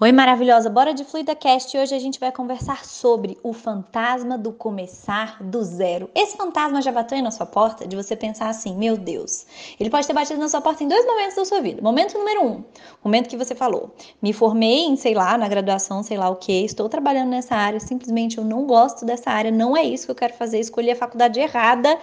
Oi, maravilhosa, bora de FluidaCast. Hoje a gente vai conversar sobre o fantasma do começar do zero. Esse fantasma já bateu na sua porta de você pensar assim: meu Deus, ele pode ter batido na sua porta em dois momentos da sua vida. Momento número um, momento que você falou: me formei em, sei lá, na graduação, sei lá o que, estou trabalhando nessa área, simplesmente eu não gosto dessa área, não é isso que eu quero fazer, escolhi a faculdade errada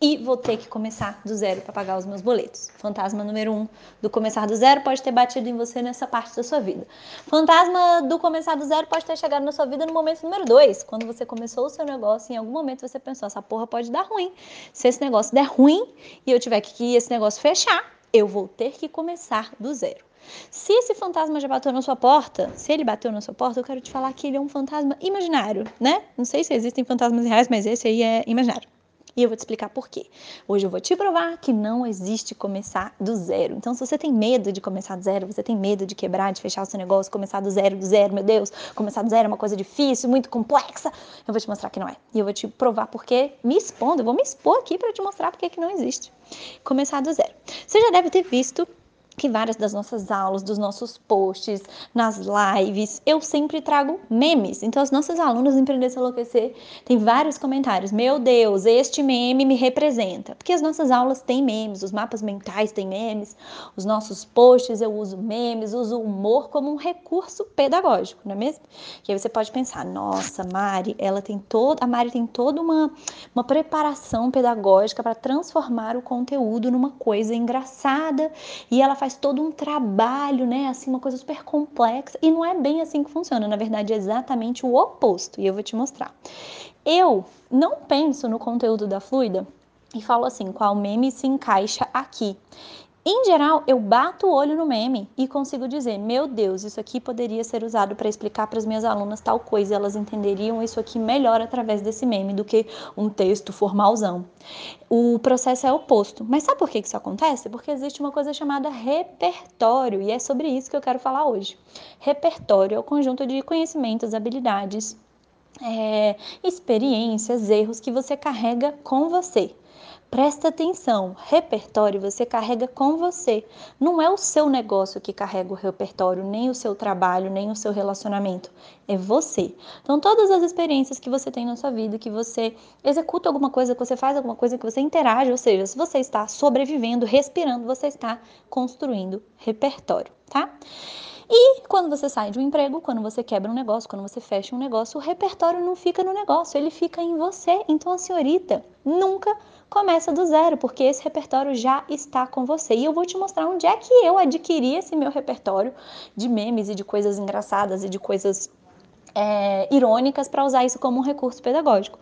e vou ter que começar do zero para pagar os meus boletos. Fantasma número um do começar do zero pode ter batido em você nessa parte da sua vida. Fantasma do começar do zero pode ter chegado na sua vida no momento número dois, quando você começou o seu negócio em algum momento você pensou: essa porra pode dar ruim. Se esse negócio der ruim e eu tiver que esse negócio fechar, eu vou ter que começar do zero. Se esse fantasma já bateu na sua porta, se ele bateu na sua porta, eu quero te falar que ele é um fantasma imaginário, né? Não sei se existem fantasmas reais, mas esse aí é imaginário. E eu vou te explicar por quê. Hoje eu vou te provar que não existe começar do zero. Então, se você tem medo de começar do zero, você tem medo de quebrar, de fechar o seu negócio, começar do zero, do zero, meu Deus, começar do zero é uma coisa difícil, muito complexa, eu vou te mostrar que não é. E eu vou te provar porque me expondo, eu vou me expor aqui para te mostrar porque que não existe. Começar do zero. Você já deve ter visto que várias das nossas aulas, dos nossos posts, nas lives, eu sempre trago memes. Então, as nossas alunas do Empreender Se Enlouquecer têm vários comentários. Meu Deus, este meme me representa. Porque as nossas aulas têm memes, os mapas mentais têm memes, os nossos posts eu uso memes, uso humor como um recurso pedagógico, não é mesmo? Que aí você pode pensar, nossa, Mari, ela tem toda, a Mari tem toda uma, uma preparação pedagógica para transformar o conteúdo numa coisa engraçada e ela faz faz todo um trabalho, né? Assim, uma coisa super complexa. E não é bem assim que funciona. Na verdade, é exatamente o oposto. E eu vou te mostrar. Eu não penso no conteúdo da Fluida e falo assim, qual meme se encaixa aqui. Em geral, eu bato o olho no meme e consigo dizer: meu Deus, isso aqui poderia ser usado para explicar para as minhas alunas tal coisa, elas entenderiam isso aqui melhor através desse meme do que um texto formalzão. O processo é oposto. Mas sabe por que isso acontece? Porque existe uma coisa chamada repertório e é sobre isso que eu quero falar hoje. Repertório é o conjunto de conhecimentos, habilidades, é, experiências, erros que você carrega com você. Presta atenção, repertório você carrega com você. Não é o seu negócio que carrega o repertório, nem o seu trabalho, nem o seu relacionamento. É você. Então, todas as experiências que você tem na sua vida, que você executa alguma coisa, que você faz alguma coisa, que você interage, ou seja, se você está sobrevivendo, respirando, você está construindo repertório, tá? E quando você sai de um emprego, quando você quebra um negócio, quando você fecha um negócio, o repertório não fica no negócio, ele fica em você. Então a senhorita nunca começa do zero, porque esse repertório já está com você. E eu vou te mostrar onde é que eu adquiri esse meu repertório de memes e de coisas engraçadas e de coisas é, irônicas para usar isso como um recurso pedagógico.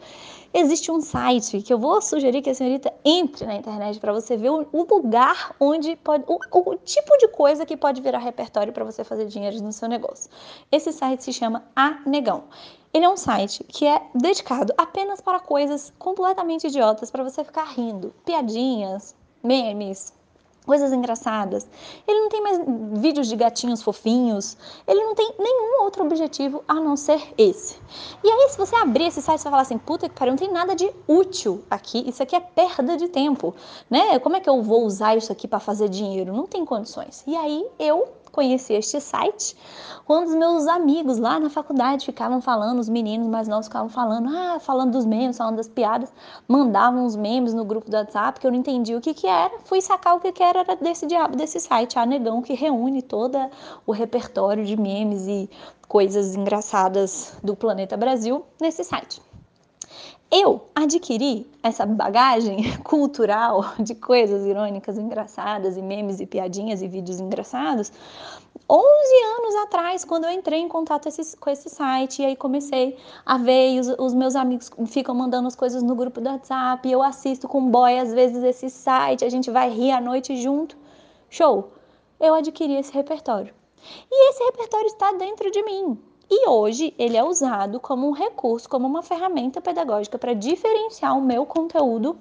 Existe um site que eu vou sugerir que a senhorita entre na internet para você ver o, lugar onde pode, o, o, tipo de coisa que pode virar repertório para você fazer dinheiro no seu negócio. Esse site se chama A Negão. Ele é um site que é dedicado apenas para coisas completamente idiotas para você ficar rindo, piadinhas, memes, coisas engraçadas. Ele não tem mais vídeos de gatinhos fofinhos. Ele não tem nenhum outro objetivo a não ser esse. E aí, se você abrir esse site, você vai falar assim: puta que pariu, não tem nada de útil aqui. Isso aqui é perda de tempo, né? Como é que eu vou usar isso aqui para fazer dinheiro? Não tem condições. E aí, eu conheci este site quando os meus amigos lá na faculdade ficavam falando, os meninos mais novos ficavam falando, ah, falando dos memes, falando das piadas, mandavam os memes no grupo do WhatsApp que eu não entendi o que que era, fui sacar o que que era, era desse diabo desse site, a Negão, que reúne todo o repertório de memes e coisas engraçadas do planeta Brasil nesse site. Eu adquiri essa bagagem cultural de coisas irônicas, engraçadas, e memes, e piadinhas, e vídeos engraçados 11 anos atrás, quando eu entrei em contato esse, com esse site, e aí comecei a ver, e os, os, meus amigos ficam mandando as coisas no grupo do WhatsApp, eu assisto com boy às vezes esse site, a gente vai rir à noite junto. Show! Eu adquiri esse repertório. E esse repertório está dentro de mim. E hoje ele é usado como um recurso, como uma ferramenta pedagógica para diferenciar o meu conteúdo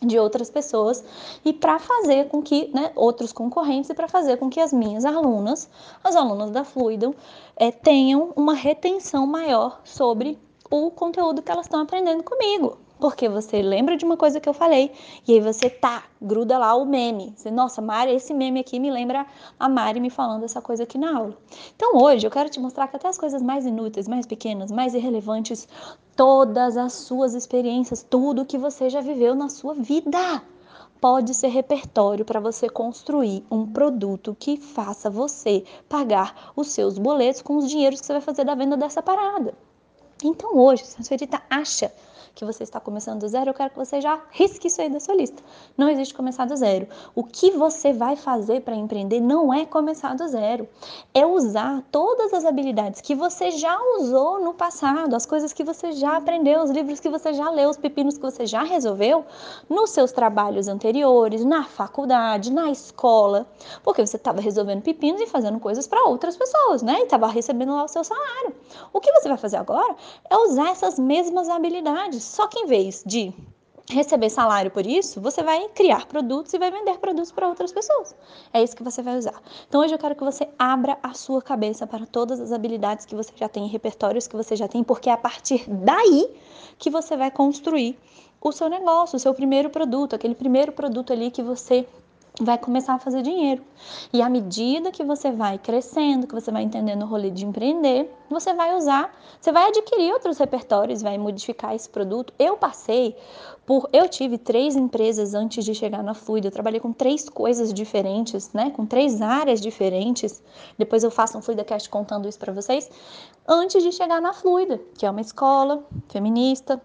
de outras pessoas e para fazer com que, né, outros concorrentes e para fazer com que as minhas alunas, as alunas da Fluidum, é, tenham uma retenção maior sobre o conteúdo que elas estão aprendendo comigo. Porque você lembra de uma coisa que eu falei e aí você tá, gruda lá o meme. Você, Nossa, Mari, esse meme aqui me lembra a Mari me falando essa coisa aqui na aula. Então hoje eu quero te mostrar que até as coisas mais inúteis, mais pequenas, mais irrelevantes, todas as suas experiências, tudo que você já viveu na sua vida pode ser repertório para você construir um produto que faça você pagar os seus boletos com os dinheiros que você vai fazer da venda dessa parada. Então hoje, se a senhorita acha que você está começando do zero, eu quero que você já risque isso aí da sua lista. Não existe começar do zero. O que você vai fazer para empreender não é começar do zero. É usar todas as habilidades que você já usou no passado, as coisas que você já aprendeu, os livros que você já leu, os pepinos que você já resolveu nos seus trabalhos anteriores, na faculdade, na escola, porque você estava resolvendo pepinos e fazendo coisas para outras pessoas, né? E estava recebendo lá o seu salário. O que você vai fazer agora é usar essas mesmas habilidades só que em vez de receber salário por isso, você vai criar produtos e vai vender produtos para outras pessoas. É isso que você vai usar. Então hoje eu quero que você abra a sua cabeça para todas as habilidades que você já tem, repertórios que você já tem, porque é a partir daí que você vai construir o seu negócio, o seu primeiro produto, aquele primeiro produto ali que você vai começar a fazer dinheiro. E à medida que você vai crescendo, que você vai entendendo o rolê de empreender, você vai usar, você vai adquirir outros repertórios, vai modificar esse produto. Eu passei por, eu tive três empresas antes de chegar na Fluida, eu trabalhei com três coisas diferentes, né, com três áreas diferentes. Depois eu faço um FluidaCast contando isso para vocês, antes de chegar na Fluida, que é uma escola feminista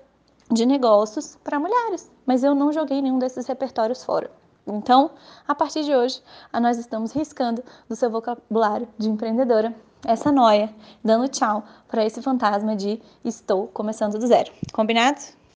de negócios para mulheres. Mas eu não joguei nenhum desses repertórios fora. Então, a partir de hoje, nós estamos riscando do seu vocabulário de empreendedora essa noia, dando tchau para esse fantasma de estou começando do zero. Combinado?